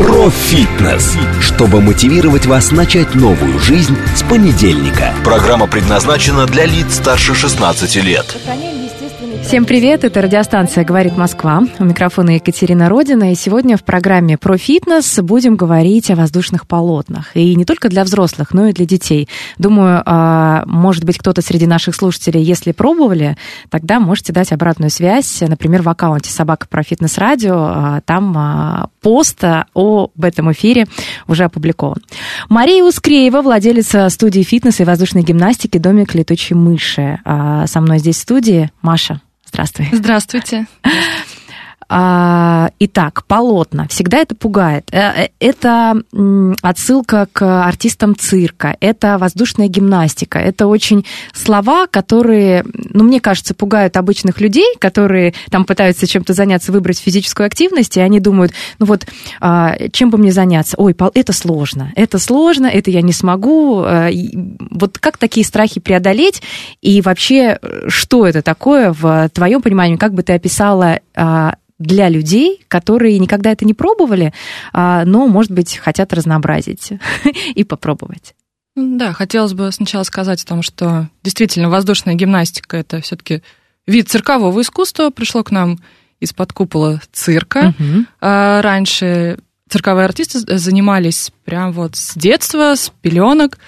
Про фитнес, чтобы мотивировать вас начать новую жизнь с понедельника. Программа предназначена для лиц старше 16 лет. Всем привет, это радиостанция «Говорит Москва». У микрофона Екатерина Родина. И сегодня в программе про фитнес будем говорить о воздушных полотнах. И не только для взрослых, но и для детей. Думаю, а, может быть, кто-то среди наших слушателей, если пробовали, тогда можете дать обратную связь, например, в аккаунте «Собака про фитнес радио». А, там а, пост об этом эфире уже опубликован. Мария Ускреева, владелица студии фитнеса и воздушной гимнастики «Домик летучей мыши». Со мной здесь в студии Маша. Здравствуй. Здравствуйте. А, итак, полотна. Всегда это пугает. Э, э, это отсылка к артистам цирка, это воздушная гимнастика. Это очень слова, которые, ну, мне кажется, пугают обычных людей, которые там пытаются чем-то заняться, выбрать физическую активность, и они думают, ну вот, а, чем бы мне заняться? Ой, это сложно, это сложно, это я не смогу. Э, вот как такие страхи преодолеть? И вообще, что это такое в твоем понимании? Как бы ты описала а, для людей, которые никогда это не пробовали, а, но, может быть, хотят разнообразить и попробовать. Да, хотелось бы сначала сказать о том, что действительно воздушная гимнастика это все-таки вид циркового искусства, пришло к нам из-под купола цирка. Угу. Раньше цирковые артисты занимались прям вот с детства, с пеленок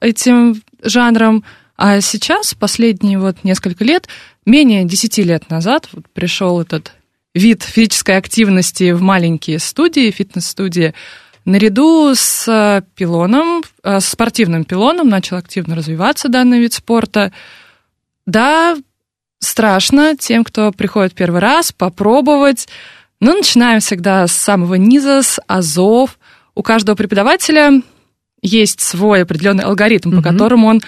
этим жанром. А сейчас, последние вот несколько лет, менее 10 лет назад, вот пришел этот вид физической активности в маленькие студии, фитнес-студии, наряду с э, пилоном, э, с спортивным пилоном начал активно развиваться данный вид спорта. Да, страшно тем, кто приходит первый раз, попробовать. Но начинаем всегда с самого низа, с азов. У каждого преподавателя есть свой определенный алгоритм, mm-hmm. по которому он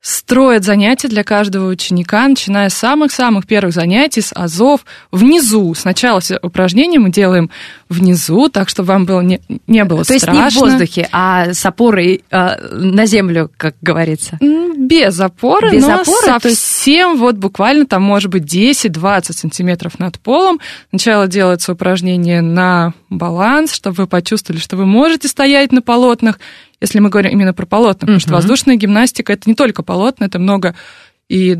строят занятия для каждого ученика, начиная с самых-самых первых занятий, с азов, внизу. Сначала все упражнения мы делаем внизу, так, чтобы вам было не, не было То страшно. То есть не в воздухе, а с опорой э, на землю, как говорится? Без опоры, Без но опоры, совсем есть... вот буквально там может быть 10-20 сантиметров над полом. Сначала делается упражнение на баланс, чтобы вы почувствовали, что вы можете стоять на полотнах, если мы говорим именно про полотна, потому что воздушная гимнастика это не только полотна, это много и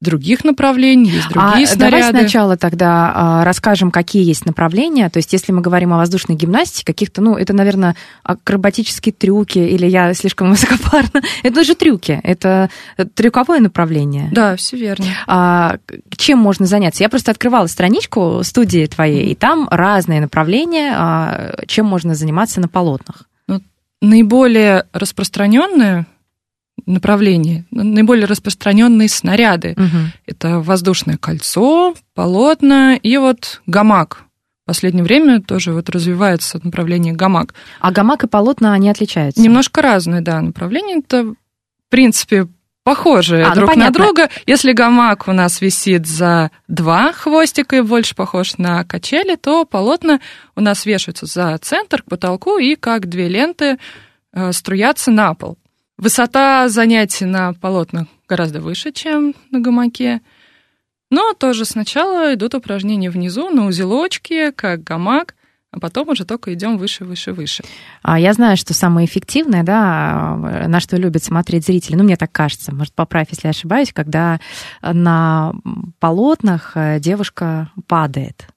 других направлений, есть другие а снаряды. Давай сначала тогда а, расскажем, какие есть направления. То есть, если мы говорим о воздушной гимнастике, каких-то, ну, это, наверное, акробатические трюки, или я слишком высокопарна. Это же трюки, это трюковое направление. Да, все верно. А, чем можно заняться? Я просто открывала страничку студии твоей, и там разные направления, а, чем можно заниматься на полотнах наиболее распространенное направление, наиболее распространенные снаряды. Угу. Это воздушное кольцо, полотна и вот гамак. В последнее время тоже вот развивается направление гамак. А гамак и полотна, они отличаются? Немножко разные, да, направления. Это, в принципе, похожие а, ну, друг ну, на друга. Если гамак у нас висит за два хвостика и больше похож на качели, то полотна у нас вешаются за центр к потолку и как две ленты э, струятся на пол. Высота занятий на полотнах гораздо выше, чем на гамаке. Но тоже сначала идут упражнения внизу на узелочке, как гамак а потом уже только идем выше, выше, выше. А я знаю, что самое эффективное, да, на что любят смотреть зрители, ну, мне так кажется, может, поправь, если ошибаюсь, когда на полотнах э, девушка падает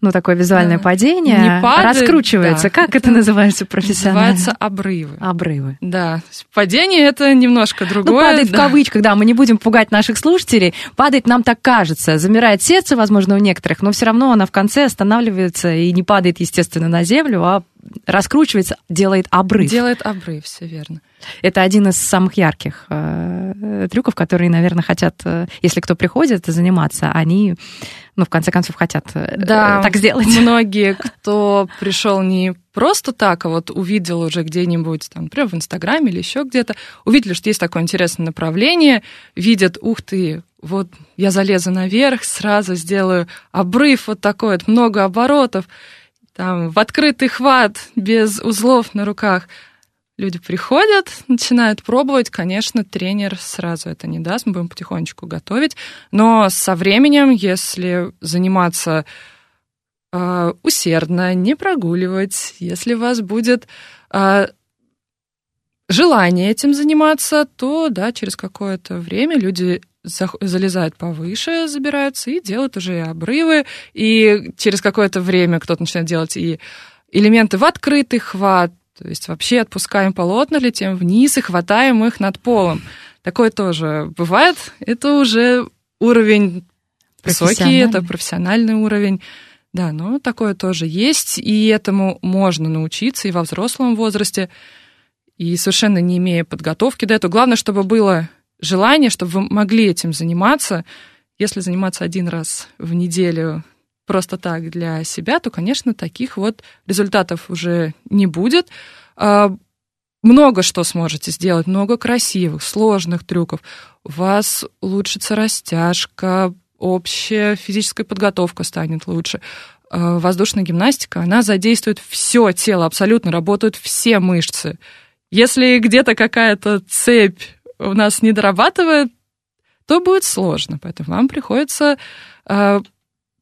ну, такое визуальное падение, не падает, раскручивается. Да. Как это называется профессионально? Называется обрывы. Обрывы. Да. Падение это немножко ну, другое. Ну, падает да. в кавычках, да, мы не будем пугать наших слушателей. Падает нам так кажется. Замирает сердце, возможно, у некоторых, но все равно она в конце останавливается и не падает, естественно, на землю, а раскручивается, делает обрыв. Делает обрыв, все верно. Это один из самых ярких э, трюков, которые, наверное, хотят, э, если кто приходит заниматься, они ну, в конце концов, хотят э, да, так сделать. Многие, кто пришел не просто так, а вот увидел уже где-нибудь, там, например, в Инстаграме или еще где-то, увидели, что есть такое интересное направление, видят, ух ты, вот я залезу наверх, сразу сделаю обрыв вот такой, вот, много оборотов, там, в открытый хват, без узлов на руках. Люди приходят, начинают пробовать. Конечно, тренер сразу это не даст, мы будем потихонечку готовить. Но со временем, если заниматься э, усердно, не прогуливать, если у вас будет э, желание этим заниматься, то да, через какое-то время люди залезают повыше, забираются и делают уже и обрывы, и через какое-то время кто-то начинает делать и элементы в открытый хват, то есть вообще отпускаем полотна, летим вниз и хватаем их над полом. Такое тоже бывает. Это уже уровень высокий, это профессиональный уровень. Да, но такое тоже есть, и этому можно научиться и во взрослом возрасте, и совершенно не имея подготовки до этого. Главное, чтобы было желание, чтобы вы могли этим заниматься. Если заниматься один раз в неделю просто так для себя, то, конечно, таких вот результатов уже не будет. А, много что сможете сделать, много красивых, сложных трюков. У вас улучшится растяжка, общая физическая подготовка станет лучше. А, воздушная гимнастика, она задействует все тело, абсолютно работают все мышцы. Если где-то какая-то цепь у нас не дорабатывает, то будет сложно. Поэтому вам приходится э,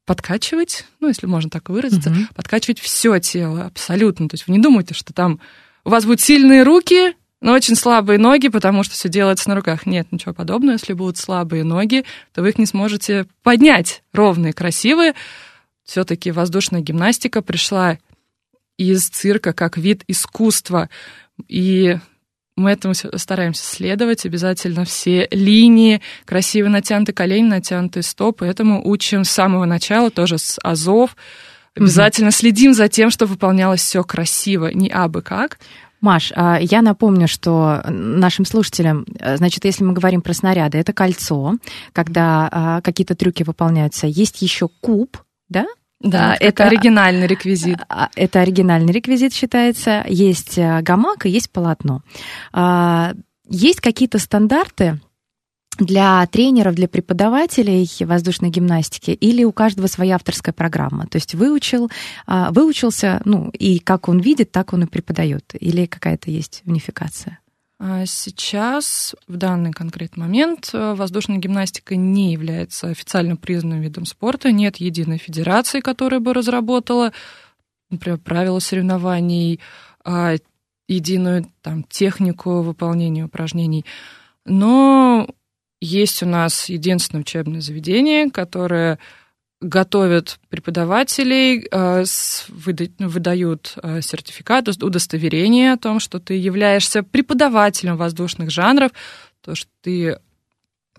подкачивать, ну, если можно так выразиться, угу. подкачивать все тело абсолютно. То есть вы не думайте, что там у вас будут сильные руки, но очень слабые ноги, потому что все делается на руках. Нет, ничего подобного. Если будут слабые ноги, то вы их не сможете поднять ровные, красивые. Все-таки воздушная гимнастика пришла из цирка как вид искусства. И мы этому стараемся следовать, обязательно все линии, красиво натянуты колени, натянутые стопы. Этому учим с самого начала, тоже с азов. Обязательно угу. следим за тем, чтобы выполнялось все красиво, не абы как. Маш, а, я напомню, что нашим слушателям, э, значит, если мы говорим про снаряды, это кольцо, когда а, какие-то трюки выполняются. Есть еще куб, да? Да, а, это оригинальный реквизит. А, это оригинальный реквизит считается. Есть э, гамак и есть полотно. А, есть какие-то стандарты для тренеров, для преподавателей воздушной гимнастики или у каждого своя авторская программа? То есть выучил, выучился, ну, и как он видит, так он и преподает? Или какая-то есть унификация? А сейчас, в данный конкретный момент, э, воздушная гимнастика не является официально признанным видом спорта. Нет единой федерации, которая бы разработала, например, правила соревнований, а, единую там, технику выполнения упражнений. Но есть у нас единственное учебное заведение, которое готовят преподавателей, э, выдают э, сертификат, удостоверение о том, что ты являешься преподавателем воздушных жанров, то, что ты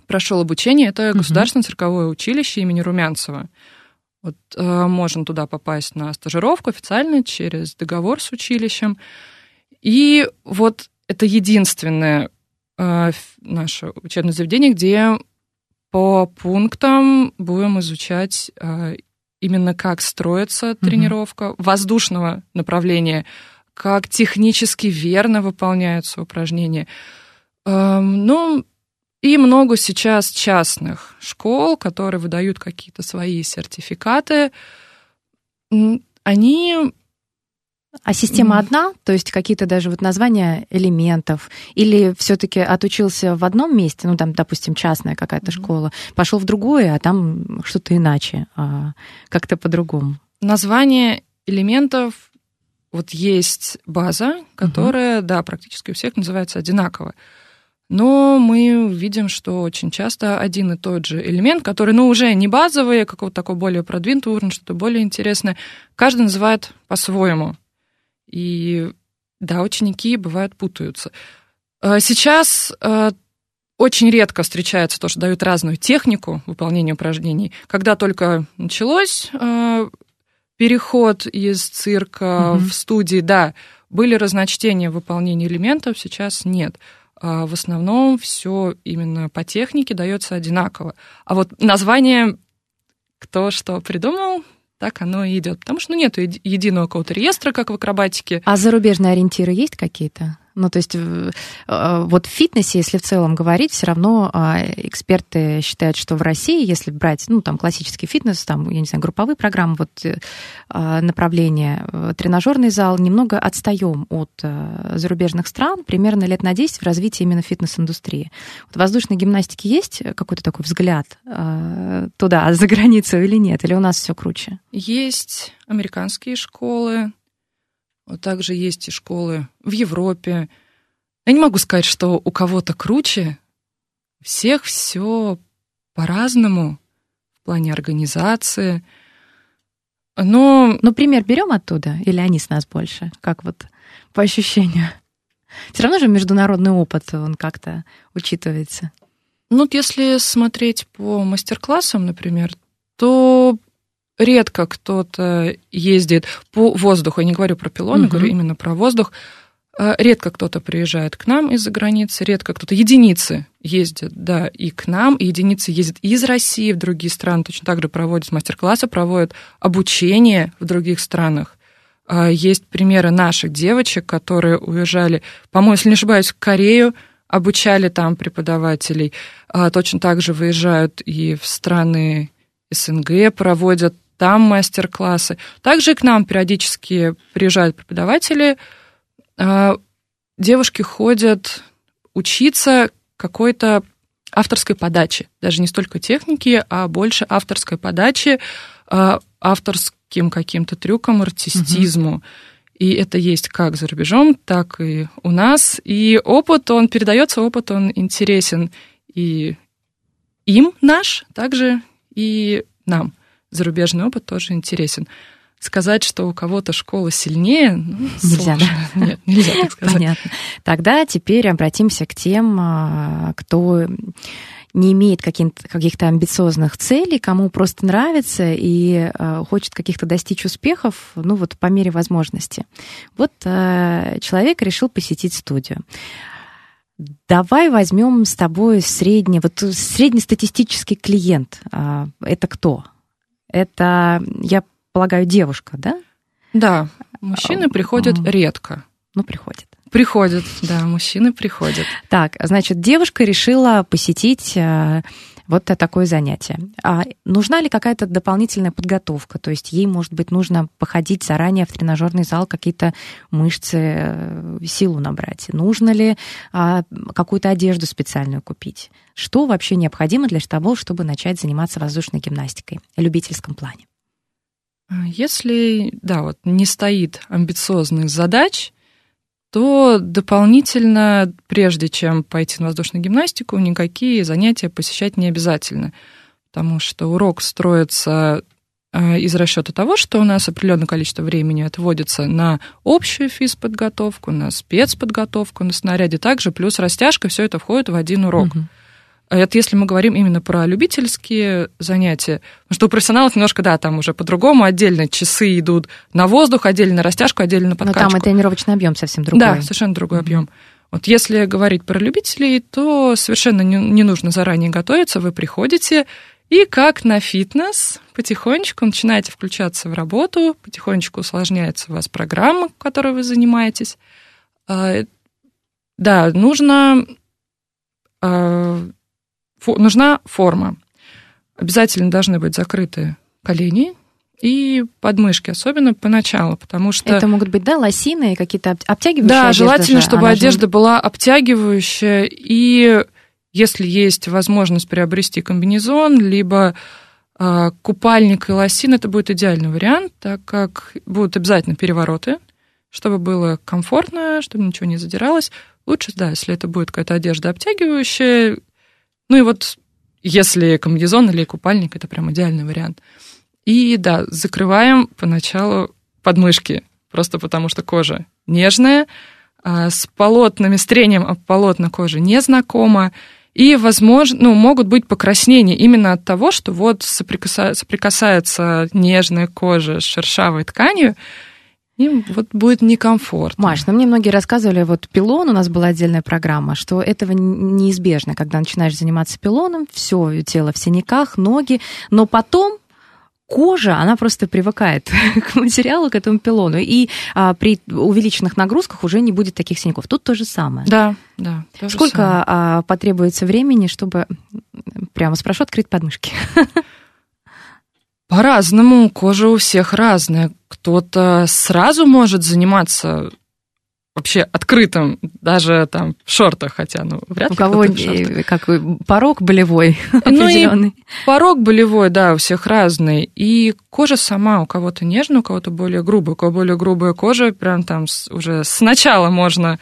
прошел обучение, это угу. Государственное цирковое училище имени Румянцева. Вот э, можно туда попасть на стажировку официально через договор с училищем. И вот это единственное наше учебное заведение, где по пунктам будем изучать э, именно как строится тренировка воздушного направления, как технически верно выполняются упражнения. Эм, ну, и много сейчас частных школ, которые выдают какие-то свои сертификаты. Они а система mm. одна, то есть какие-то даже вот названия элементов, или все-таки отучился в одном месте, ну там, допустим, частная какая-то mm. школа, пошел в другое, а там что-то иначе, а как-то по-другому. Название элементов вот есть база, которая, mm-hmm. да, практически у всех называется одинаково. Но мы видим, что очень часто один и тот же элемент, который, ну, уже не базовый, а какого-то такого более продвинутого уровня, что-то более интересное, каждый называет по-своему. И да, ученики бывают путаются. А сейчас а, очень редко встречается то, что дают разную технику выполнения упражнений. Когда только началось а, переход из цирка угу. в студии, да, были разночтения в выполнении элементов, сейчас нет. В основном все именно по технике дается одинаково. А вот название кто что придумал, так оно и идет. Потому что ну, нет единого какого-то реестра, как в акробатике. А зарубежные ориентиры есть какие-то? Ну, то есть э, вот в фитнесе, если в целом говорить, все равно а, эксперты считают, что в России, если брать, ну, там, классический фитнес, там, я не знаю, групповые программы, вот э, а, направление, э, тренажерный зал, немного отстаем от зарубежных стран, примерно лет на 10 в развитии именно фитнес-индустрии. Вот в воздушной гимнастике есть какой-то такой взгляд туда, за границу или нет? Или у нас все круче? Есть американские школы, также есть и школы в Европе. Я не могу сказать, что у кого-то круче. Всех все по-разному в плане организации. Но... Ну, пример берем оттуда, или они с нас больше? Как вот по ощущению? Все равно же международный опыт, он как-то учитывается. Ну, если смотреть по мастер-классам, например, то редко кто-то ездит по воздуху, я не говорю про пилоны, угу. говорю именно про воздух, а, редко кто-то приезжает к нам из-за границы, редко кто-то, единицы ездят, да, и к нам, и единицы ездят из России в другие страны, точно так же проводят мастер-классы, проводят обучение в других странах. А, есть примеры наших девочек, которые уезжали, по-моему, если не ошибаюсь, в Корею, обучали там преподавателей. А, точно так же выезжают и в страны СНГ, проводят там мастер-классы. Также к нам периодически приезжают преподаватели, а, девушки ходят учиться какой-то авторской подачи, даже не столько техники, а больше авторской подачи, а, авторским каким-то трюкам, артистизму. Угу. И это есть как за рубежом, так и у нас. И опыт, он передается, опыт, он интересен и им наш, также и нам зарубежный опыт тоже интересен. Сказать, что у кого-то школа сильнее, ну, нельзя, сложно. да? Нет, нельзя так сказать. Понятно. Тогда теперь обратимся к тем, а, кто не имеет каких-то амбициозных целей, кому просто нравится и э, хочет каких-то достичь успехов, ну вот по мере возможности. Вот э, человек решил посетить студию. Давай возьмем с тобой средний, вот среднестатистический клиент. А, это кто? Это, я полагаю, девушка, да? Да, мужчины приходят редко. Ну, приходят. Приходят, да, мужчины приходят. Так, значит, девушка решила посетить э, вот такое занятие. А нужна ли какая-то дополнительная подготовка? То есть ей, может быть, нужно походить заранее в тренажерный зал, какие-то мышцы, э, силу набрать? Нужно ли а, какую-то одежду специальную купить? Что вообще необходимо для того, чтобы начать заниматься воздушной гимнастикой в любительском плане? Если, да, вот не стоит амбициозных задач, то дополнительно, прежде чем пойти на воздушную гимнастику, никакие занятия посещать не обязательно, потому что урок строится э, из расчета того, что у нас определенное количество времени отводится на общую физподготовку, на спецподготовку, на снаряде также, плюс растяжка, все это входит в один урок. Угу. Это если мы говорим именно про любительские занятия. Потому что у профессионалов немножко, да, там уже по-другому. Отдельно часы идут на воздух, отдельно на растяжку, отдельно на подкачку. Но там и тренировочный объем совсем другой. Да, совершенно другой mm-hmm. объем. Вот если говорить про любителей, то совершенно не, не нужно заранее готовиться. Вы приходите и как на фитнес потихонечку начинаете включаться в работу, потихонечку усложняется у вас программа, которой вы занимаетесь. А, да, нужно а, нужна форма. Обязательно должны быть закрыты колени и подмышки, особенно поначалу, потому что... Это могут быть, да, лосины и какие-то обтягивающие Да, желательно, же, чтобы одежда же... была обтягивающая, и если есть возможность приобрести комбинезон, либо э, купальник и лосин, это будет идеальный вариант, так как будут обязательно перевороты, чтобы было комфортно, чтобы ничего не задиралось. Лучше, да, если это будет какая-то одежда обтягивающая, ну и вот если комбинезон или купальник, это прям идеальный вариант. И да, закрываем поначалу подмышки, просто потому что кожа нежная, а с полотнами, с трением об полотна кожи не знакома, и, возможно, ну, могут быть покраснения именно от того, что вот соприкасается, соприкасается нежная кожа с шершавой тканью, им вот будет некомфортно. Маш, ну мне многие рассказывали, вот пилон, у нас была отдельная программа, что этого неизбежно, когда начинаешь заниматься пилоном, все тело в синяках, ноги, но потом кожа, она просто привыкает к материалу, к этому пилону, и а, при увеличенных нагрузках уже не будет таких синяков. Тут то же самое. Да, да. Сколько самое. а, потребуется времени, чтобы, прямо спрошу, открыть подмышки? По-разному, кожа у всех разная. Кто-то сразу может заниматься вообще открытым, даже там в шортах, хотя, ну, вряд У ли кого шортах. э, как порог болевой Ну определенный? порог болевой, да, у всех разный. И кожа сама у кого-то нежная, у кого-то более грубая. У кого более грубая кожа, прям там уже сначала можно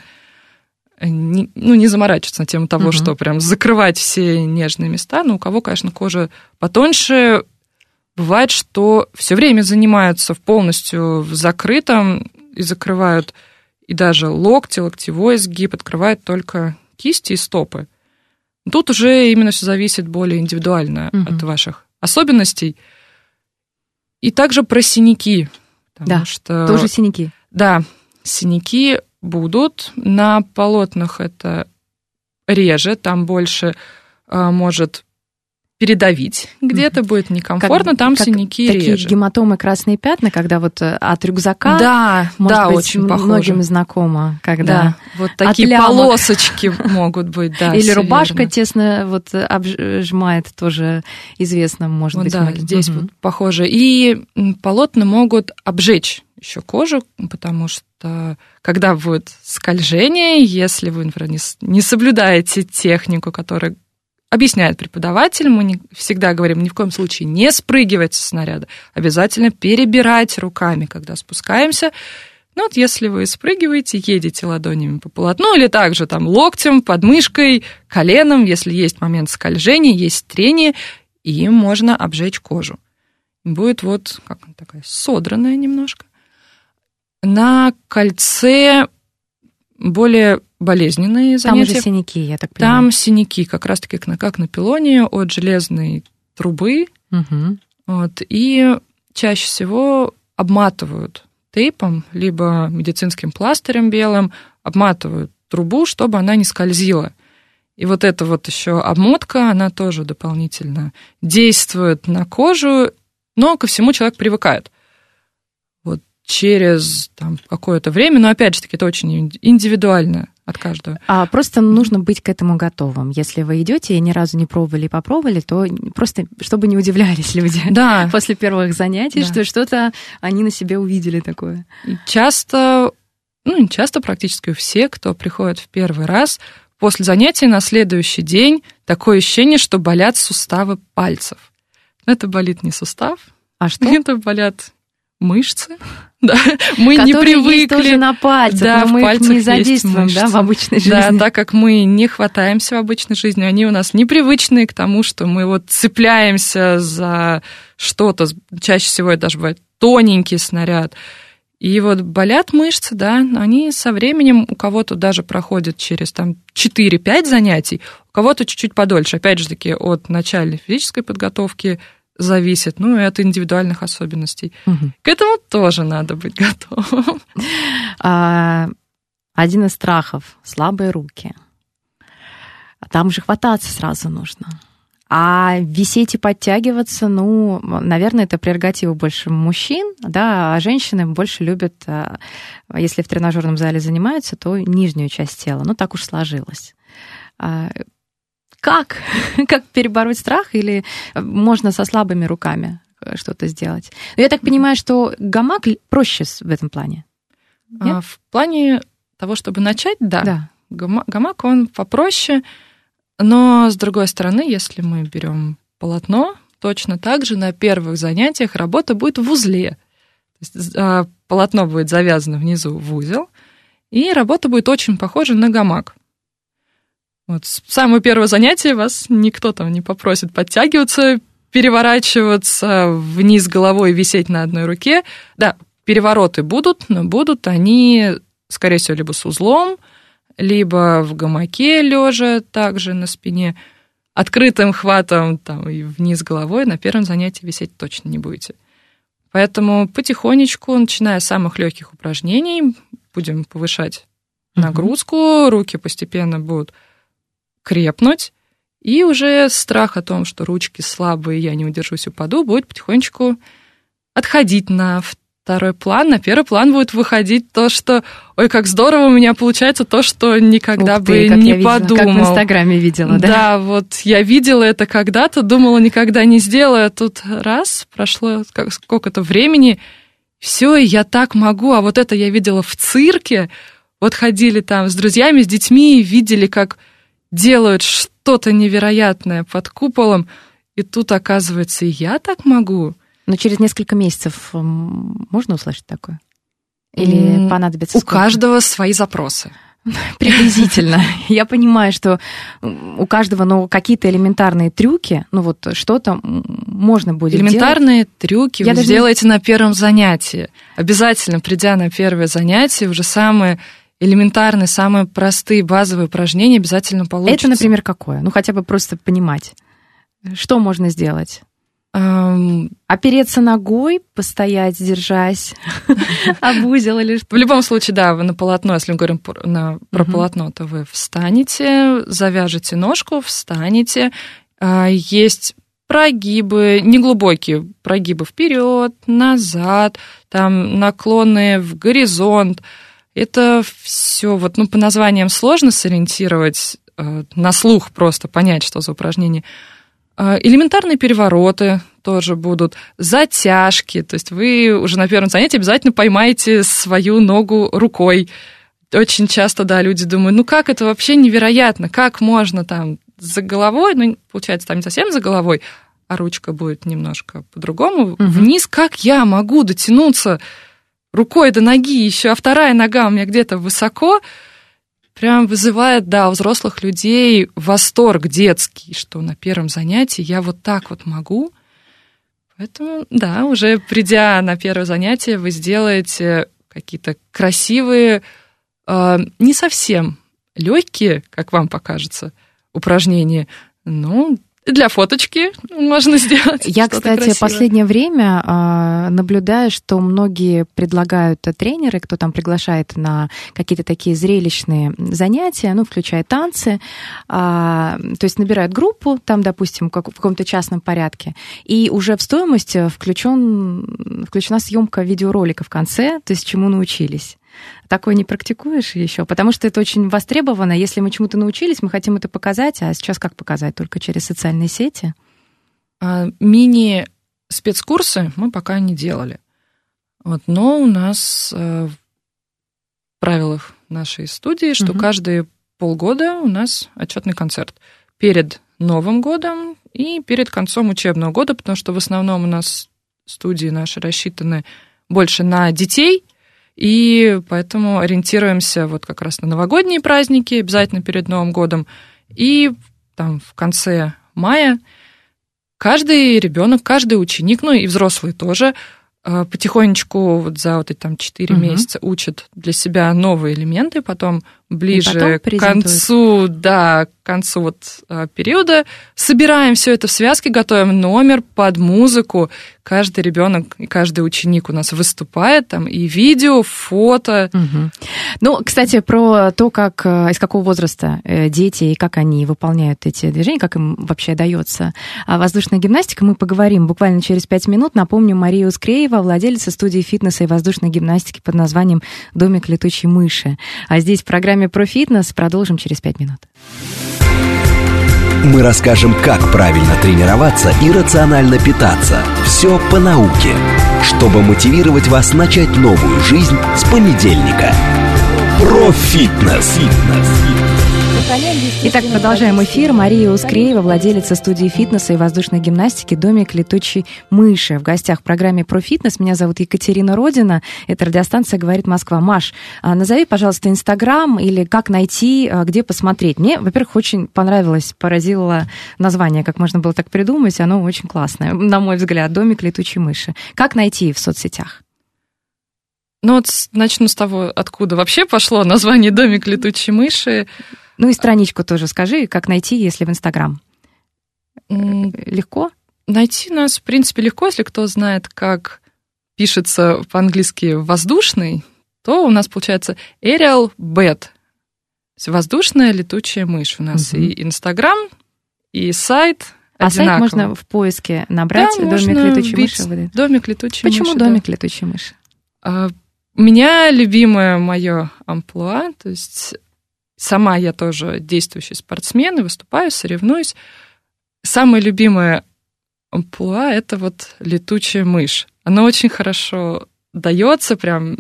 э, не, ну, не заморачиваться на тему того, Мгм. что прям закрывать все нежные места. Но у кого, конечно, кожа потоньше, бывает, что все время занимаются в полностью в закрытом и закрывают и даже локти, локтевой сгиб, открывают только кисти и стопы. Тут уже именно все зависит более индивидуально Мгм. от ваших особенностей. И также про синяки. Да, что, Тоже синяки. Да, синяки будут. На полотнах это реже, там больше а, может передавить, где-то будет некомфортно, Как- там как синяки Такие реже. гематомы, красные пятна, когда вот э, от рюкзака, Да, может да, быть, очень похоже. многим знакомо, Да, когда... вот такие лямок. полосочки могут быть, да. Или всё рубашка тесно вот обжимает, тоже известно, может Вот быть, да, многим. здесь Мгм. вот похоже. И полотна могут обжечь еще кожу, потому что когда будет скольжение, если вы, например, не, не соблюдаете технику, которая объясняет преподаватель, мы не, всегда говорим, ни в коем случае не спрыгивать с снаряда, обязательно перебирать руками, когда спускаемся. Ну вот если вы спрыгиваете, едете ладонями по полотну или также там локтем, подмышкой, коленом, если есть момент скольжения, есть трение, и можно обжечь кожу. Будет вот как такая содранная немножко. На кольце более болезненные Там занятия. уже синяки, я так понимаю. Там синяки, как раз-таки как на, пилоне от железной трубы. Мгм. Вот, и чаще всего обматывают тейпом, либо медицинским пластырем белым, обматывают трубу, чтобы она не скользила. И вот эта вот еще обмотка, она тоже дополнительно действует на кожу, но ко всему человек привыкает. Вот через там, какое-то время, но опять же таки это очень ин- индивидуально от каждого. А просто нужно быть к этому готовым. Если вы идете и ни разу не пробовали и попробовали, то просто чтобы не удивлялись люди. Да, После первых занятий, Да. что что-то они на себе увидели такое. Часто, ну, не часто, практически все, кто приходит в первый раз, после занятия на следующий день такое ощущение, что болят суставы пальцев. Но это болит не сустав, А что? это болят мышцы. Да, мы не Которые есть привыкли. тоже на пальцах, Да, но в мы их пальцах не есть задействуем, да, в обычной жизни. Да, так как мы не хватаемся в обычной жизни, они у нас непривычные к тому, что мы вот цепляемся за что-то. Чаще всего это даже бывает тоненький снаряд. И вот болят мышцы, да, они со временем у кого-то даже проходят через там 4-5 занятий, у кого-то чуть-чуть подольше. Опять же таки, от начальной физической подготовки зависит, ну, и от индивидуальных особенностей. Мгм. К этому тоже надо быть готовым. А, один из страхов – слабые руки. А Там же хвататься сразу нужно. А висеть и подтягиваться, ну, наверное, это прерогатива больше мужчин, да, а женщины больше любят, а, если в тренажерном зале занимаются, то нижнюю часть тела. Ну, так уж сложилось. Как? Как перебороть страх? Или можно со слабыми руками э, что-то сделать? Но я так понимаю, что гамак проще в этом плане. Нет? А в плане того, чтобы начать, да, Да. Гама- Гамак, он попроще, но с другой стороны, если мы берем полотно, точно так же на первых занятиях работа будет в узле. Есть, а, полотно будет завязано внизу в узел, и работа будет очень похожа на гамак. Вот самое первое занятие вас никто там не попросит подтягиваться, переворачиваться вниз головой, висеть на одной руке. Да, перевороты будут, но будут они, скорее всего, либо с узлом, либо в гамаке лежа также на спине, открытым хватом там, и вниз головой на первом занятии висеть точно не будете. Поэтому потихонечку, начиная с самых легких упражнений, будем повышать нагрузку, руки постепенно будут крепнуть, и уже страх о том, что ручки слабые, я не удержусь, упаду, будет потихонечку отходить на второй план. На первый план будет выходить то, что, ой, как здорово у меня получается то, что никогда Ух ты, бы не я видела, подумал. Как в Инстаграме видела, да? Да, вот я видела это когда-то, думала, никогда не сделаю, а тут раз, прошло сколько-то времени, все, я так могу, а вот это я видела в цирке, вот ходили там с друзьями, с детьми, видели, как делают что-то невероятное под куполом, и тут, оказывается, и я так могу. Но через несколько месяцев можно услышать такое? Или М, понадобится У сколько? каждого свои запросы. Приблизительно. Я понимаю, что у каждого, ну, какие-то элементарные трюки, ну, вот что-то можно будет делать. Элементарные трюки Я вы даже сделаете на первом занятии. Обязательно, придя на первое занятие, уже самые элементарные, самые простые базовые упражнения обязательно получится. Это, например, какое? Ну, хотя бы просто понимать. Что можно сделать? Эм, Опереться ногой, постоять, держась, об узел или что? В любом случае, да, вы на полотно, если мы говорим про, полотно, то вы встанете, завяжете ножку, встанете. А, Есть прогибы, неглубокие прогибы вперед, назад, там наклоны в горизонт. Это все вот, ну, по названиям сложно сориентировать, э, на слух просто понять, что за упражнение. А, Элементарные перевороты тоже будут, затяжки, то есть вы уже на первом занятии обязательно поймаете свою ногу рукой. Очень часто, да, люди думают, ну как это вообще невероятно, как можно там за головой, ну, получается, там не совсем за головой, а ручка будет немножко по-другому, Мгм. вниз, как я могу дотянуться рукой до ноги еще, а вторая нога у меня где-то высоко, прям вызывает, да, у взрослых людей восторг детский, что на первом занятии я вот так вот могу. Поэтому, да, уже придя на первое занятие, вы сделаете какие-то красивые, э, не совсем легкие, как вам покажется, упражнения, ну, для фоточки можно сделать. Я, кстати, красивое. последнее время а, наблюдаю, что многие предлагают э, тренеры, кто там приглашает на какие-то такие зрелищные занятия, ну, включая танцы, а, то есть набирают группу, там, допустим, как, в каком-то частном порядке, и уже в стоимость включен, включена съемка видеоролика в конце, то есть чему научились. Такое не практикуешь еще? Потому что это очень востребовано. Если мы чему-то научились, мы хотим это показать, а сейчас как показать? Только через социальные сети? А, Мини-спецкурсы мы пока не делали. Вот, но у нас э, в правилах нашей студии, что Мгм. каждые полгода у нас отчетный концерт перед Новым годом и перед концом учебного года, потому что в основном у нас студии наши рассчитаны больше на детей, и поэтому ориентируемся вот как раз на новогодние праздники, обязательно перед Новым годом, и там в конце мая каждый ребенок, каждый ученик, ну и взрослые тоже, э, потихонечку вот за вот эти там 4 Мгм. месяца учат для себя новые элементы, потом ближе к концу, да, к концу вот э, периода собираем все это в связке, готовим номер под музыку. Каждый ребенок и каждый ученик у нас выступает там и видео, фото. Мгм. Ну, кстати, про то, как э, из какого возраста э, дети и как они выполняют эти движения, как им вообще дается а, воздушная гимнастика, мы поговорим буквально через пять минут. Напомню, Мария Ускреева, владелица студии фитнеса и воздушной гимнастики под названием «Домик летучей мыши». А здесь в программе про фитнес продолжим через пять минут. Мы расскажем, как правильно тренироваться и рационально питаться. Все по науке, чтобы мотивировать вас начать новую жизнь с понедельника. Про фитнес. Итак, продолжаем эфир. Мария Ускреева, владелица студии фитнеса и воздушной гимнастики «Домик летучей мыши». В гостях в программе «Про фитнес». Меня зовут Екатерина Родина. Это радиостанция «Говорит Москва». Маш, а, назови, пожалуйста, Инстаграм или как найти, а, где посмотреть. Мне, во-первых, очень понравилось, поразило название, как можно было так придумать. Оно очень классное, на мой взгляд. «Домик летучей мыши». Как найти в соцсетях? Ну вот начну с того, откуда вообще пошло название «Домик летучей мыши». Ну и страничку тоже скажи, как найти, если в Инстаграм. Легко? Найти нас, в принципе, легко, если кто знает, как пишется по-английски «воздушный», то у нас получается aerial bat, есть воздушная летучая мышь. У нас Мгм. и Инстаграм, и сайт, А сайт одинаково. можно в поиске набрать Да, домик летучей мыши. Домик летучей Почему мыши, да. домик летучей мыши? А, У меня любимое мое амплуа, то есть сама я тоже действующий спортсмен и выступаю, соревнуюсь. Самое любимое амплуа — это вот летучая мышь. Она очень хорошо дается, прям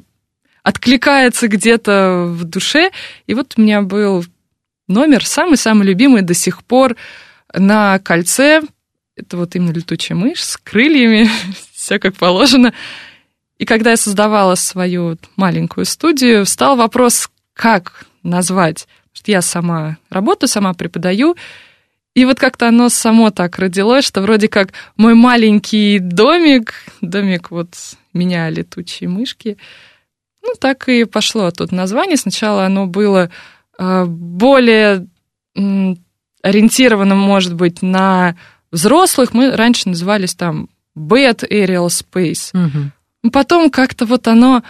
откликается где-то в душе. И вот у меня был номер самый-самый любимый до сих пор на кольце. Это вот именно летучая мышь с крыльями, все как положено. И когда я создавала свою маленькую студию, встал вопрос, как назвать. Что я сама работаю, сама преподаю. И вот как-то оно само так родилось, что вроде как мой маленький домик, домик вот меня, летучие мышки, ну, так и пошло тут название. Сначала оно было э, более ориентировано, может быть, на взрослых. Мы раньше назывались там Bed Aerial Space. Ну, Потом как-то вот оно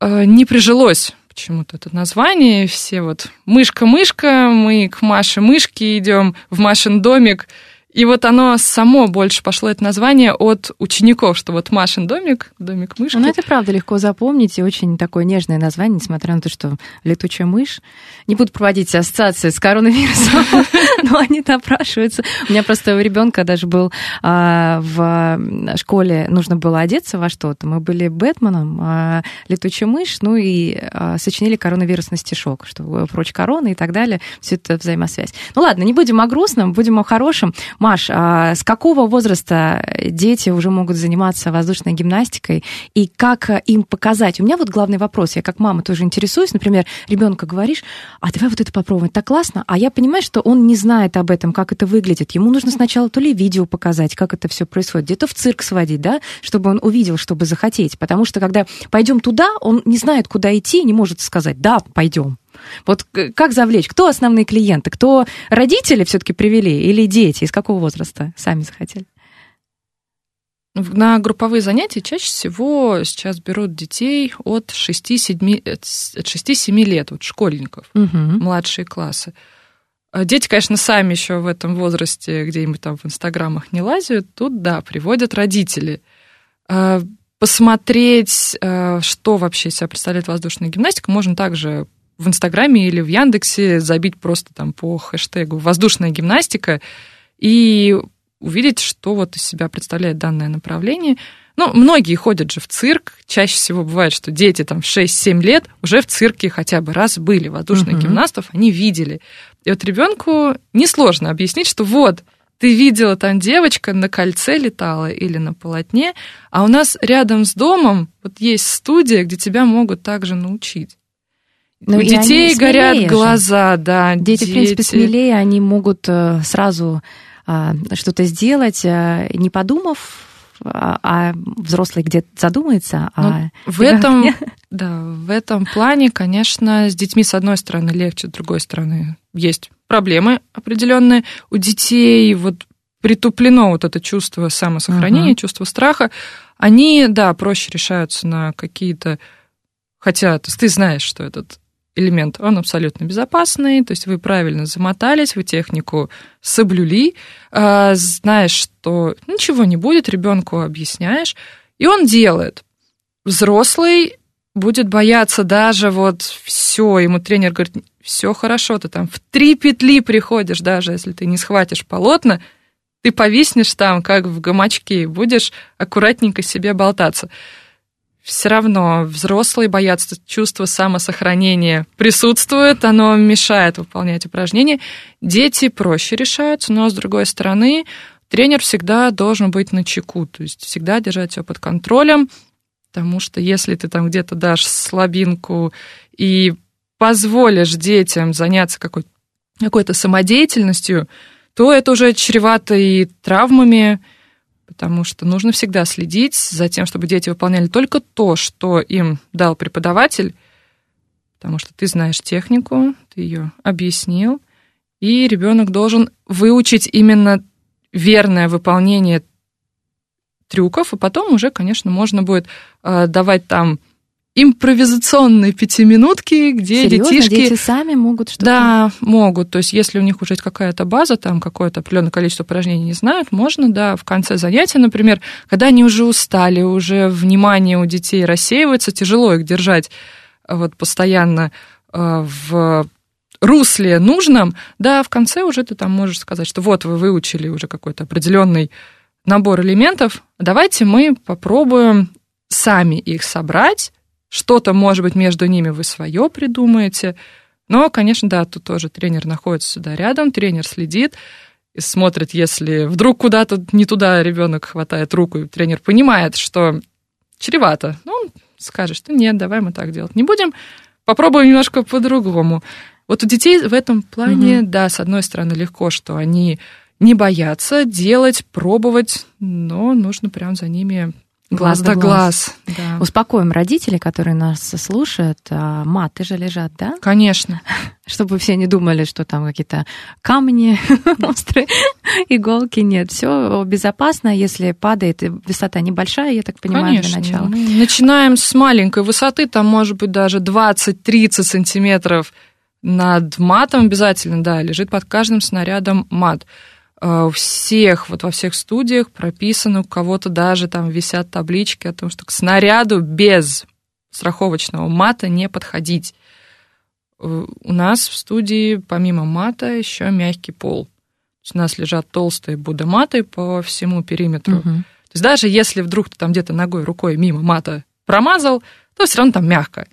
э, не прижилось почему-то это название. Все вот мышка-мышка, мы к Маше-мышке идем в Машин домик. И вот оно само больше пошло, это название, от учеников, что вот Машин домик, домик мышки. Ну, это правда легко запомнить и очень такое нежное название, несмотря на то, что летучая мышь. Не буду проводить ассоциации с коронавирусом, но они напрашиваются. У меня просто у ребенка даже был а, в школе, нужно было одеться во что-то. Мы были Бэтменом, а, летучая мышь, ну и а, сочинили коронавирусный стишок, что прочь короны и так далее. Все это взаимосвязь. Ну ладно, не будем о грустном, будем о хорошем. Маш, а с какого возраста дети уже могут заниматься воздушной гимнастикой и как им показать? У меня вот главный вопрос, я как мама тоже интересуюсь, например, ребенка говоришь, а давай вот это попробуем, так классно, а я понимаю, что он не знает об этом, как это выглядит. Ему нужно сначала то ли видео показать, как это все происходит, где-то в цирк сводить, да, чтобы он увидел, чтобы захотеть. Потому что когда пойдем туда, он не знает, куда идти, не может сказать, да, пойдем. Вот как завлечь? Кто основные клиенты? Кто родители все-таки привели или дети? Из какого возраста сами захотели? На групповые занятия чаще всего сейчас берут детей от 6-7 лет, вот школьников, угу. младшие классы. Дети, конечно, сами еще в этом возрасте где-нибудь там в инстаграмах не лазят, тут, да, приводят родители. Посмотреть, что вообще себя представляет воздушная гимнастика, можно также в Инстаграме или в Яндексе забить просто там по хэштегу «воздушная гимнастика» и увидеть, что вот из себя представляет данное направление. Ну, многие ходят же в цирк. Чаще всего бывает, что дети там в 6-7 лет уже в цирке хотя бы раз были. Воздушных uh-huh. гимнастов они видели. И вот ребенку несложно объяснить, что вот, ты видела там девочка на кольце летала или на полотне, а у нас рядом с домом вот есть студия, где тебя могут также научить. Ну, У детей горят же. глаза, да. Дети, дети, в принципе, смелее, они могут сразу что-то сделать, не подумав, а взрослый где-то задумается. Ну, а в этом, да, в этом плане, конечно, с детьми с одной стороны легче, с другой стороны есть проблемы определенные. У детей вот притуплено вот это чувство самосохранения, uh-huh. чувство страха. Они, да, проще решаются на какие-то, хотя ты знаешь, что этот элемент, он абсолютно безопасный, то есть вы правильно замотались, вы технику соблюли, знаешь, что ничего не будет, ребенку объясняешь, и он делает. Взрослый будет бояться даже вот все, ему тренер говорит, все хорошо, ты там в три петли приходишь, даже если ты не схватишь полотна, ты повиснешь там, как в гамачке, и будешь аккуратненько себе болтаться все равно взрослые боятся, чувство самосохранения присутствует, оно мешает выполнять упражнения. Дети проще решаются, но с другой стороны, тренер всегда должен быть на чеку, то есть всегда держать все под контролем, потому что если ты там где-то дашь слабинку и позволишь детям заняться какой- какой-то самодеятельностью, то это уже чревато и травмами, потому что нужно всегда следить за тем, чтобы дети выполняли только то, что им дал преподаватель, потому что ты знаешь технику, ты ее объяснил, и ребенок должен выучить именно верное выполнение трюков, и потом уже, конечно, можно будет давать там импровизационные пятиминутки, где Серьезно? детишки... дети сами могут что-то? Да, могут. То есть, если у них уже есть какая-то база, там какое-то определенное количество упражнений не знают, можно, да, в конце занятия, например, когда они уже устали, уже внимание у детей рассеивается, тяжело их держать э, вот постоянно э, в русле нужном, да, в конце уже ты там можешь сказать, что вот вы выучили уже какой-то определенный набор элементов, давайте мы попробуем сами их собрать, что-то, может быть, между ними вы свое придумаете. Но, конечно, да, тут тоже тренер находится сюда рядом, тренер следит и смотрит, если вдруг куда-то не туда ребенок хватает руку, и тренер понимает, что чревато, ну, он скажет, что нет, давай мы так делать не будем, попробуем немножко по-другому. Вот у детей в этом плане, угу. да, с одной стороны, легко, что они не боятся делать, пробовать, но нужно прям за ними Глаз, да глаз. глаз. Да. Успокоим родителей, которые нас слушают. А, маты же лежат, да? Конечно. Чтобы все не думали, что там какие-то камни острые, иголки. Нет, все безопасно. Если падает, высота небольшая, я так понимаю, Конечно. для начала. Начинаем с маленькой высоты, там может быть даже 20-30 сантиметров над матом обязательно, да, лежит под каждым снарядом мат. А, у всех, вот во всех студиях прописано, у кого-то даже там висят таблички о том, что к снаряду без страховочного мата не подходить. Э, у нас в студии помимо мата еще мягкий пол. у нас лежат толстые будоматы по всему периметру. Угу. То есть даже если вдруг ты там где-то ногой, рукой мимо мата промазал, то все равно там мягко.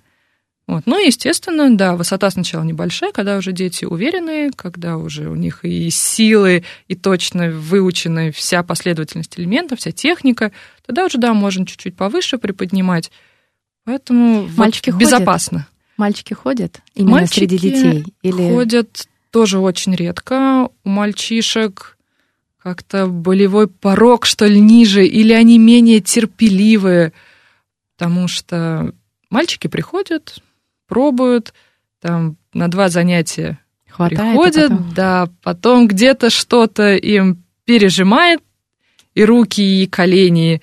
Вот. Ну, естественно, да, высота сначала небольшая, когда уже дети уверены, когда уже у них и силы, и точно выучена вся последовательность элементов, вся техника, тогда уже, да, можно чуть-чуть повыше приподнимать. Поэтому Мальчики вот безопасно. Ходят? Мальчики ходят именно Мальчики среди детей? Или... ходят тоже очень редко. У мальчишек как-то болевой порог, что ли, ниже, или они менее терпеливые, потому что мальчики приходят, пробуют, там на два занятия Хватает приходят, потом... да, потом где-то что-то им пережимает, и руки, и колени,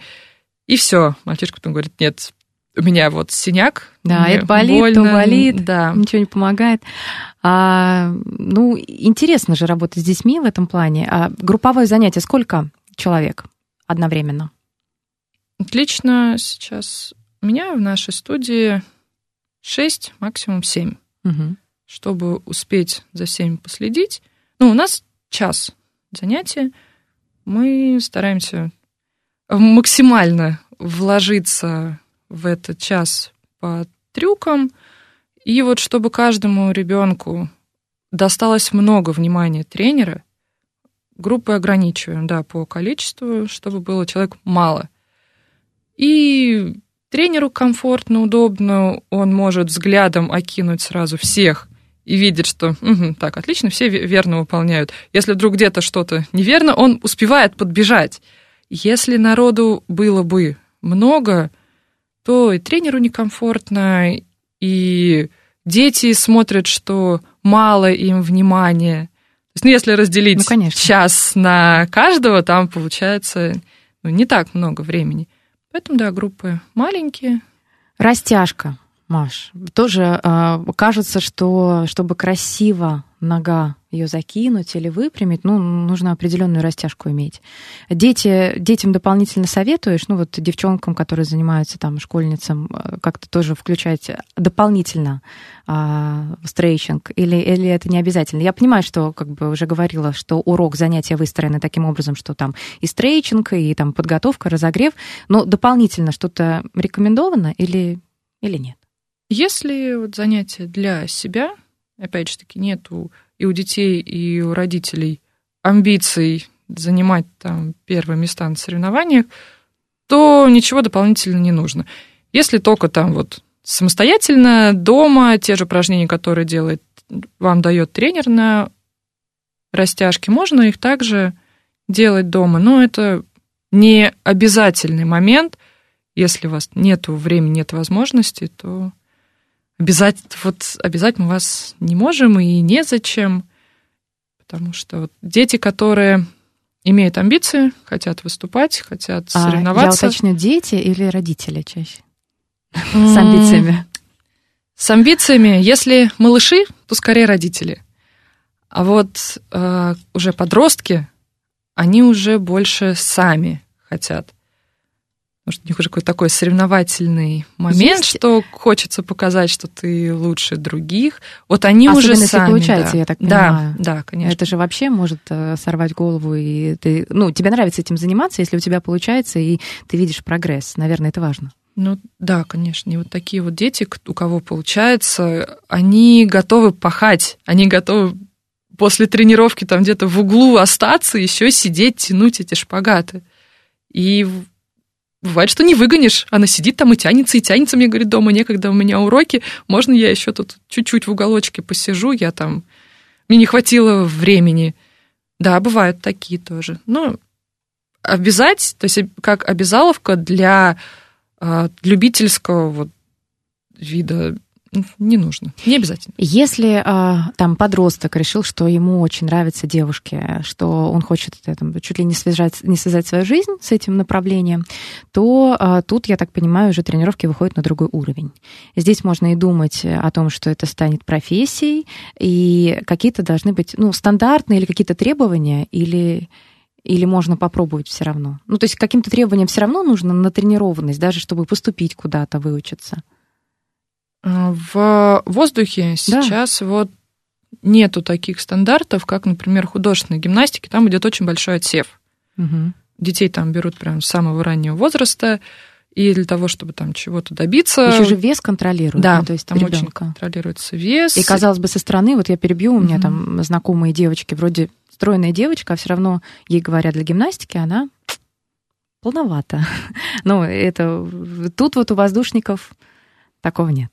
и все. Мальчишка потом говорит, нет, у меня вот синяк. Да, это болит, больно, то болит, да. ничего не помогает. А, ну, интересно же работать с детьми в этом плане. А групповое занятие сколько человек одновременно? Отлично. Сейчас у меня в нашей студии 6, максимум 7. Угу. Чтобы успеть за всеми последить. Ну, у нас час занятия. Мы стараемся максимально вложиться в этот час по трюкам. И вот чтобы каждому ребенку досталось много внимания тренера, группы ограничиваем, да, по количеству, чтобы было человек мало. И Тренеру комфортно, удобно, он может взглядом окинуть сразу всех и видит, что угу, так, отлично, все верно выполняют. Если вдруг где-то что-то неверно, он успевает подбежать. Если народу было бы много, то и тренеру некомфортно, и дети смотрят, что мало им внимания. То есть, ну, если разделить ну, час на каждого, там получается ну, не так много времени. Поэтому, да, группы маленькие. Растяжка, Маш. Тоже э, кажется, что чтобы красиво нога ее закинуть или выпрямить, ну, нужно определенную растяжку иметь. Дети, детям дополнительно советуешь, ну, вот девчонкам, которые занимаются там, школьницам, э, как-то тоже включать дополнительно а, стрейчинг, или, или это не обязательно? Я понимаю, что, как бы уже говорила, что урок, занятия выстроены таким образом, что там и стрейчинг, и там подготовка, разогрев, но дополнительно что-то рекомендовано или, или нет? Если вот занятие для себя, опять же таки, нету и у детей, и у родителей амбиций занимать там первые места на соревнованиях, то ничего дополнительно не нужно. Если только там вот самостоятельно, дома, те же упражнения, которые делает, вам дает тренер на растяжке, можно их также делать дома. Но это не обязательный момент. Если у вас нет времени, нет возможности, то обязательно, вот, обязательно мы вас не можем и незачем, потому что вот дети, которые имеют амбиции, хотят выступать, хотят а, соревноваться. Я уточню, дети или родители чаще? с амбициями? С амбициями, если малыши, то скорее родители. А вот э, уже подростки, они уже больше сами хотят. Что у них уже какой-то такой соревновательный момент, Есть. что хочется показать, что ты лучше других. Вот они Особенно, уже если сами. получается, да. я так Да, понимаю. да, конечно. Это же вообще может э, сорвать голову, и ты, ну, тебе нравится этим заниматься, если у тебя получается, и ты видишь прогресс. Наверное, это важно. Ну да, конечно. И вот такие вот дети, у кого получается, они готовы пахать, они готовы после тренировки там где-то в углу остаться, еще сидеть, тянуть эти шпагаты. И бывает, что не выгонишь. Она сидит там и тянется, и тянется. Мне говорит, дома некогда, у меня уроки. Можно я еще тут чуть-чуть в уголочке посижу? Я там... Мне не хватило времени. Да, бывают такие тоже. Ну, обязать, то есть как обязаловка для а, любительского вот вида не нужно, не обязательно. Если а, там подросток решил, что ему очень нравятся девушки, что он хочет э, там, чуть ли не связать, не связать свою жизнь с этим направлением, то а, тут, я так понимаю, уже тренировки выходят на другой уровень. Здесь можно и думать о том, что это станет профессией, и какие-то должны быть ну, стандартные или какие-то требования, или или можно попробовать все равно? Ну, то есть каким-то требованиям все равно нужно натренированность, даже чтобы поступить куда-то, выучиться. А, В воздухе сейчас вот нету таких стандартов, как, например, художественной гимнастики. Там идет очень большой отсев. Мгм. Детей там берут прям с самого раннего возраста, и для того, чтобы там чего-то добиться... Еще же вес контролируют, Да, ну, то есть там очень ребенка. контролируется вес. И казалось бы, со стороны, вот я перебью, у меня Мгм. там знакомые девочки, вроде стройная девочка, а все равно ей говорят для гимнастики, она полновата. Ну, это тут вот у воздушников такого нет.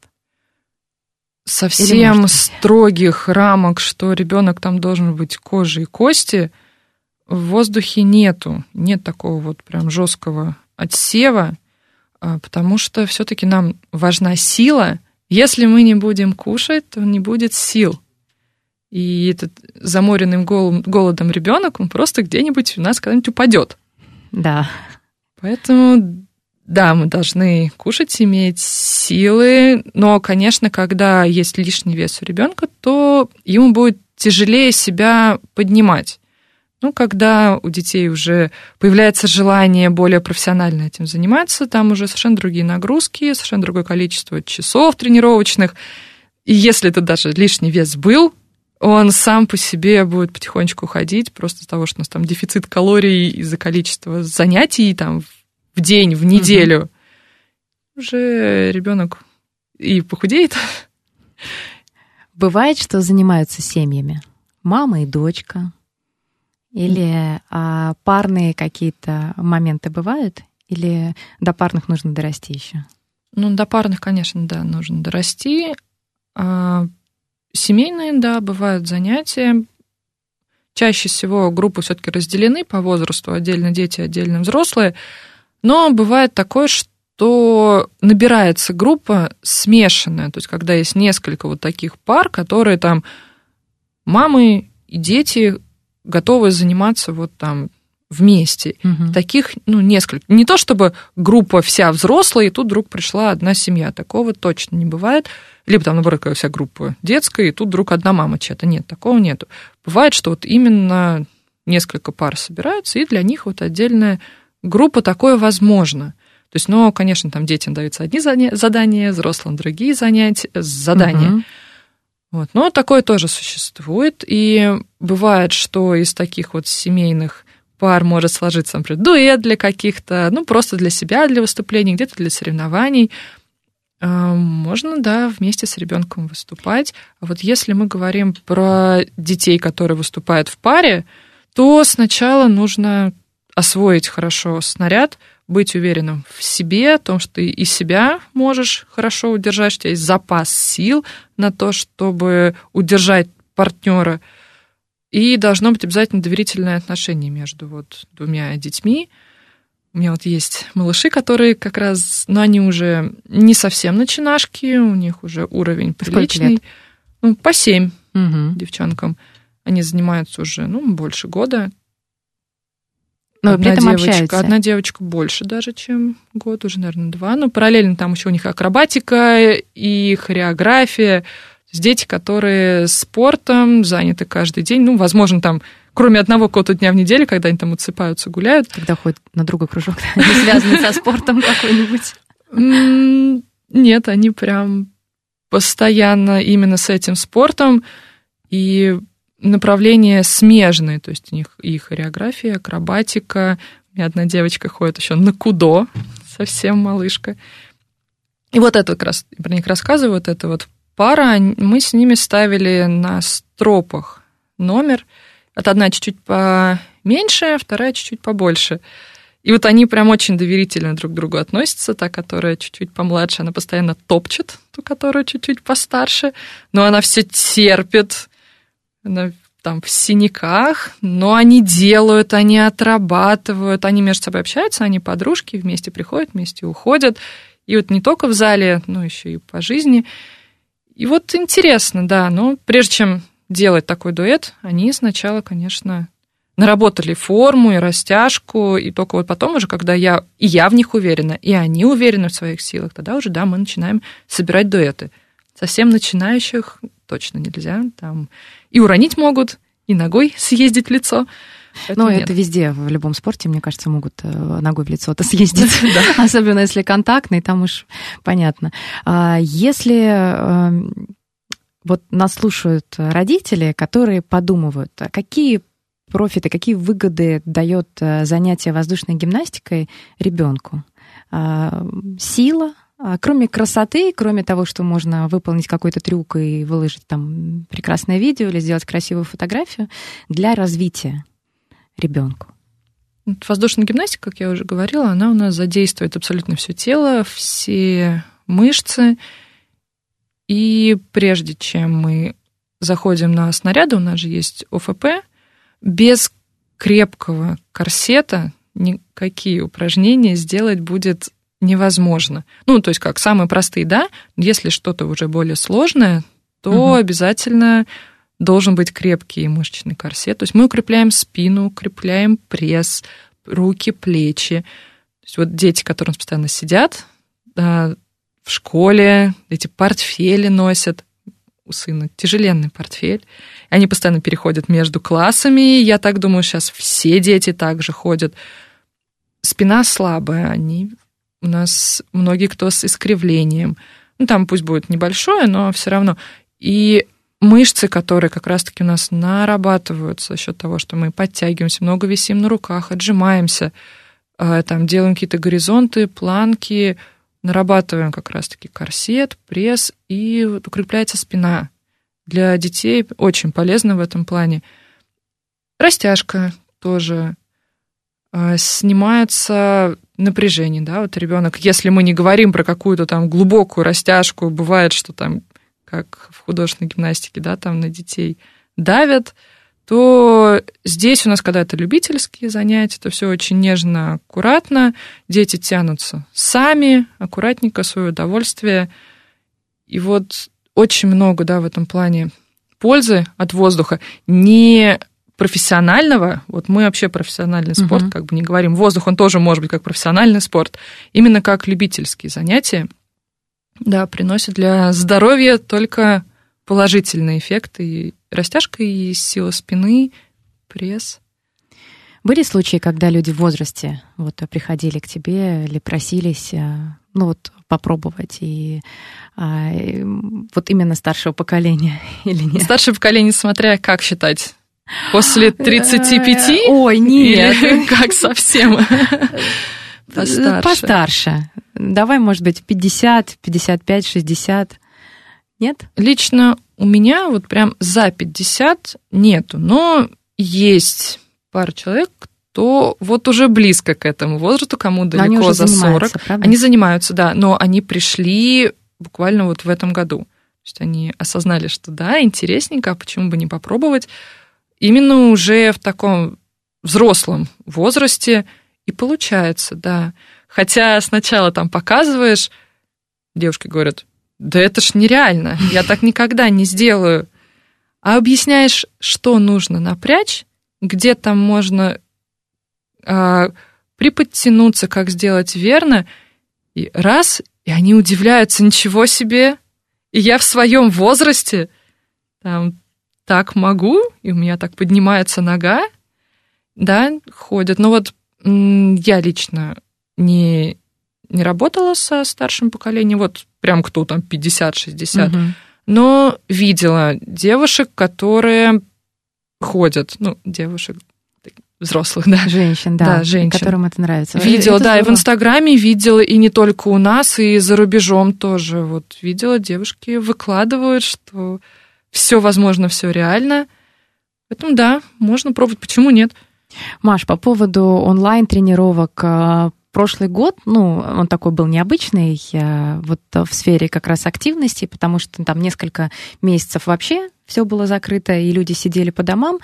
Совсем строгих рамок, что ребенок там должен быть кожей и кости, в воздухе нету. Нет такого вот прям жесткого отсева, а, потому что все-таки нам важна сила. Если мы не будем кушать, то не будет сил. И этот заморенным голодом ребенок, он просто где-нибудь у нас когда-нибудь упадет. Да. Поэтому, да, мы должны кушать, иметь силы, но, конечно, когда есть лишний вес у ребенка, то ему будет тяжелее себя поднимать. Ну, когда у детей уже появляется желание более профессионально этим заниматься, там уже совершенно другие нагрузки, совершенно другое количество часов тренировочных. И если это даже лишний вес был, он сам по себе будет потихонечку уходить, просто из-за того, что у нас там дефицит калорий из-за количества занятий там в день, в неделю. Уже ребенок и похудеет. Бывает, что занимаются семьями. Мама и дочка. Или а, парные какие-то моменты бывают? Или до парных нужно дорасти еще? Ну, до парных, конечно, да, нужно дорасти. А семейные, да, бывают занятия. Чаще всего группы все-таки разделены по возрасту, отдельно дети, отдельно взрослые. Но бывает такое, что набирается группа смешанная, то есть когда есть несколько вот таких пар, которые там мамы и дети готовы заниматься вот там вместе. Мгм. Таких, ну, несколько. Не то чтобы группа вся взрослая, и тут вдруг пришла одна семья. Такого точно не бывает. Либо там, наоборот, вся группа детская, и тут вдруг одна мама чья-то. Нет, такого нету. Бывает, что вот именно несколько пар собираются, и для них вот отдельная группа такое возможно. То есть, ну, конечно, там детям даются одни задания, взрослым другие занятия, задания. Мгм. Вот. Но такое тоже существует. И бывает, что из таких вот семейных пар может сложиться, например, дуэт для каких-то, ну, просто для себя, для выступлений, где-то для соревнований. А, Можно, да, вместе с ребенком выступать. А вот если мы говорим про детей, которые выступают в паре, то сначала нужно освоить хорошо снаряд, быть уверенным в себе, о том, что ты и себя можешь хорошо удержать, что у тебя есть запас сил на то, чтобы удержать партнера. И должно быть обязательно доверительное отношение между вот двумя детьми. У меня вот есть малыши, которые как раз, но они уже не совсем начинашки, у них уже уровень приличный. лет? Ну, по семь Мгм. девчонкам. Они занимаются уже, ну, больше года. Но одна при этом девочка, общаются. одна девочка больше даже, чем год, уже, наверное, два. Но параллельно там еще у них акробатика и хореография. То есть дети, которые спортом заняты каждый день. Ну, возможно, там, кроме одного какого-то дня в неделю, когда они там отсыпаются, гуляют. Когда ходят на другой кружок, не связанный со спортом какой-нибудь. Нет, они прям постоянно именно с этим спортом. И направления смежные, то есть у них и хореография, акробатика. У меня одна девочка ходит еще на кудо, совсем малышка. И вот это как раз, про них рассказываю, вот эта вот пара, мы с ними ставили на стропах номер. Вот одна чуть-чуть поменьше, вторая чуть-чуть побольше. И вот они прям очень доверительно друг к другу относятся. Та, которая чуть-чуть помладше, она постоянно топчет ту, которая чуть-чуть постарше. Но она все терпит. Там в синяках, но они делают, они отрабатывают, они между собой общаются, они подружки, вместе приходят, вместе уходят. И вот не только в зале, но еще и по жизни. И вот интересно, да, но прежде чем делать такой дуэт, они сначала, конечно, наработали форму и растяжку, и только вот потом уже, когда я, и я в них уверена, и они уверены в своих силах, тогда уже, да, мы начинаем собирать дуэты. Совсем начинающих точно нельзя, там и уронить могут, и ногой съездить в лицо. Ну, Поэтому нет. это везде, в любом спорте, мне кажется, могут э, ногой в лицо-то съездить. Особенно если контактный, там уж понятно. А Если э, вот нас слушают родители, которые подумывают, а какие профиты, какие выгоды дает э, занятие воздушной гимнастикой ребенку? А, Сила, Кроме красоты, кроме того, что можно выполнить какой-то трюк и выложить там прекрасное видео или сделать красивую фотографию, для развития ребенку. Воздушная гимнастика, как я уже говорила, она у нас задействует абсолютно все тело, все мышцы. И прежде чем мы заходим на снаряды, у нас же есть ОФП, без крепкого корсета никакие упражнения сделать будет невозможно. Ну, то есть как самые простые, да, если что-то уже более сложное, то Мгм. обязательно должен быть крепкий мышечный корсет. То есть мы укрепляем спину, укрепляем пресс, руки, плечи. То есть вот дети, которые постоянно сидят да, в школе, эти портфели носят, у сына тяжеленный портфель. Они постоянно переходят между классами. Я так думаю, сейчас все дети также ходят. Спина слабая, они у нас многие кто с искривлением. Ну, там пусть будет небольшое, но все равно. И мышцы, которые как раз-таки у нас нарабатываются за счет того, что мы подтягиваемся, много висим на руках, отжимаемся, э, там делаем какие-то горизонты, планки, нарабатываем как раз-таки корсет, пресс, и вот укрепляется спина. Для детей очень полезно в этом плане. Растяжка тоже э, снимается напряжение, да, вот ребенок, если мы не говорим про какую-то там глубокую растяжку, бывает, что там, как в художественной гимнастике, да, там на детей давят, то здесь у нас, когда это любительские занятия, то все очень нежно, аккуратно, дети тянутся сами, аккуратненько, свое удовольствие. И вот очень много, да, в этом плане пользы от воздуха. Не профессионального, вот мы вообще профессиональный спорт, Мгм. как бы не говорим, воздух, он тоже может быть как профессиональный спорт, именно как любительские занятия, да, приносят для здоровья только положительные эффекты, и растяжка, и сила спины, пресс. Были случаи, когда люди в возрасте вот приходили к тебе или просились, э, ну вот попробовать и, а, и, вот именно старшего поколения или нет? Старшее поколение, смотря как считать, после 35 Э, Ой, нет. или как совсем постарше? Постарше. Давай, может быть, 50, 55, 60. Нет? Лично у меня вот прям за 50 нету, но есть пара человек, кто вот уже близко к этому возрасту, кому Но они далеко уже за 40. занимаются, правда? Они занимаются, да, но они пришли буквально вот в этом году. То есть они осознали, что да, интересненько, а почему бы не попробовать? Именно уже в таком взрослом возрасте и получается, да. Хотя сначала там показываешь, девушки говорят, да это ж нереально, я так никогда не сделаю. А объясняешь, что нужно напрячь, где там можно а, приподтянуться, как сделать верно, и раз, и они удивляются, ничего себе, и я в своем возрасте там так могу, и у меня так поднимается нога, да, ходят. Но вот я лично не, не работала со старшим поколением, вот прям кто там 50-60, угу. но видела девушек, которые ходят, ну, девушек, взрослых, да. Женщин, да, да женщин. которым это нравится. Видела, это да, здорово. и в Инстаграме видела, и не только у нас, и за рубежом тоже. Вот видела, девушки выкладывают, что все возможно, все реально. Поэтому да, можно пробовать, почему нет? Маш, по поводу онлайн-тренировок, а, прошлый год, ну, он такой был необычный, вот в сфере как раз активности, потому что там несколько месяцев вообще все было закрыто, и люди сидели по домам.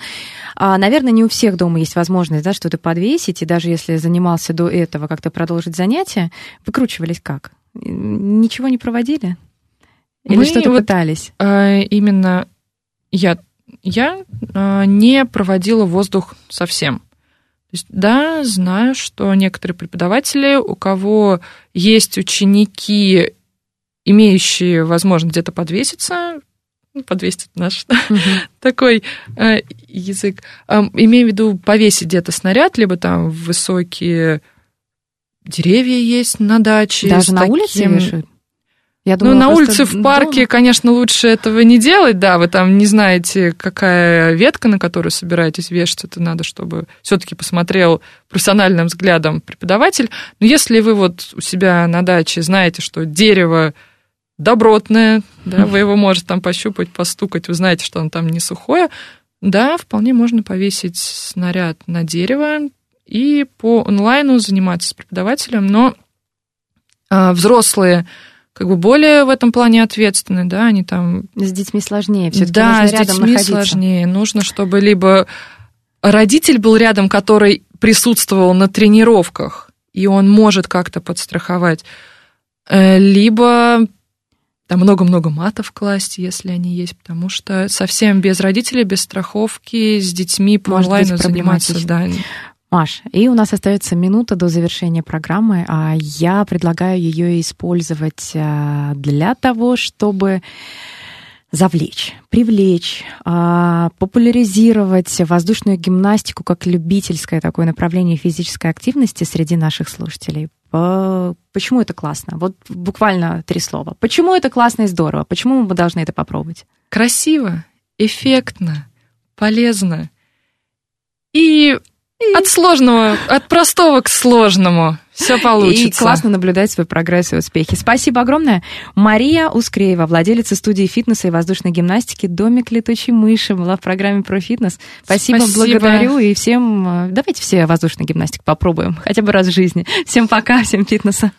А, наверное, не у всех дома есть возможность да, что-то подвесить, и даже если занимался до этого как-то продолжить занятия, выкручивались как? Ничего не проводили? Или Мы что-то вот, пытались? А, именно я, я а, не проводила воздух совсем. То есть, да, знаю, что некоторые преподаватели, у кого есть ученики, имеющие возможность где-то подвеситься, ну, подвесить наш угу. такой э, язык. Э, имею в виду повесить где-то снаряд, либо там высокие деревья есть на даче. Даже на таким... улице вешают? Я думала, ну, на улице, в парке, дома. конечно, лучше этого не делать, да, вы там не знаете, какая ветка, на которую собираетесь вешать, это надо, чтобы все-таки посмотрел профессиональным взглядом преподаватель. Но если вы вот у себя на даче знаете, что дерево добротное, да, вы его можете там пощупать, постукать, вы знаете, что оно там не сухое, да, вполне можно повесить снаряд на дерево и по онлайну заниматься с преподавателем, но а, взрослые как бы более в этом плане ответственны, да, они там... С детьми сложнее все таки Да, с детьми находиться. сложнее. Нужно, чтобы либо родитель был рядом, который присутствовал на тренировках, и он может как-то подстраховать, э, либо там много-много матов класть, если они есть, потому что совсем без родителей, без страховки, с детьми по Может онлайну заниматься, да. Маш, и у нас остается минута до завершения программы, а я предлагаю ее использовать а, для того, чтобы завлечь, привлечь, а, популяризировать воздушную гимнастику как любительское такое направление физической активности среди наших слушателей. Почему это классно? Вот буквально три слова. Почему это классно и здорово? Почему мы должны это попробовать? Красиво, эффектно, полезно. И от сложного, от простого к сложному. Все получится. И классно наблюдать свой прогресс и успехи. Спасибо огромное. Мария Ускреева, владелица студии фитнеса и воздушной гимнастики «Домик летучей мыши» была в программе про фитнес. Спасибо, Спасибо. благодарю. И всем... Э, давайте все воздушную гимнастику попробуем. Хотя бы раз в жизни. Всем пока, всем фитнеса.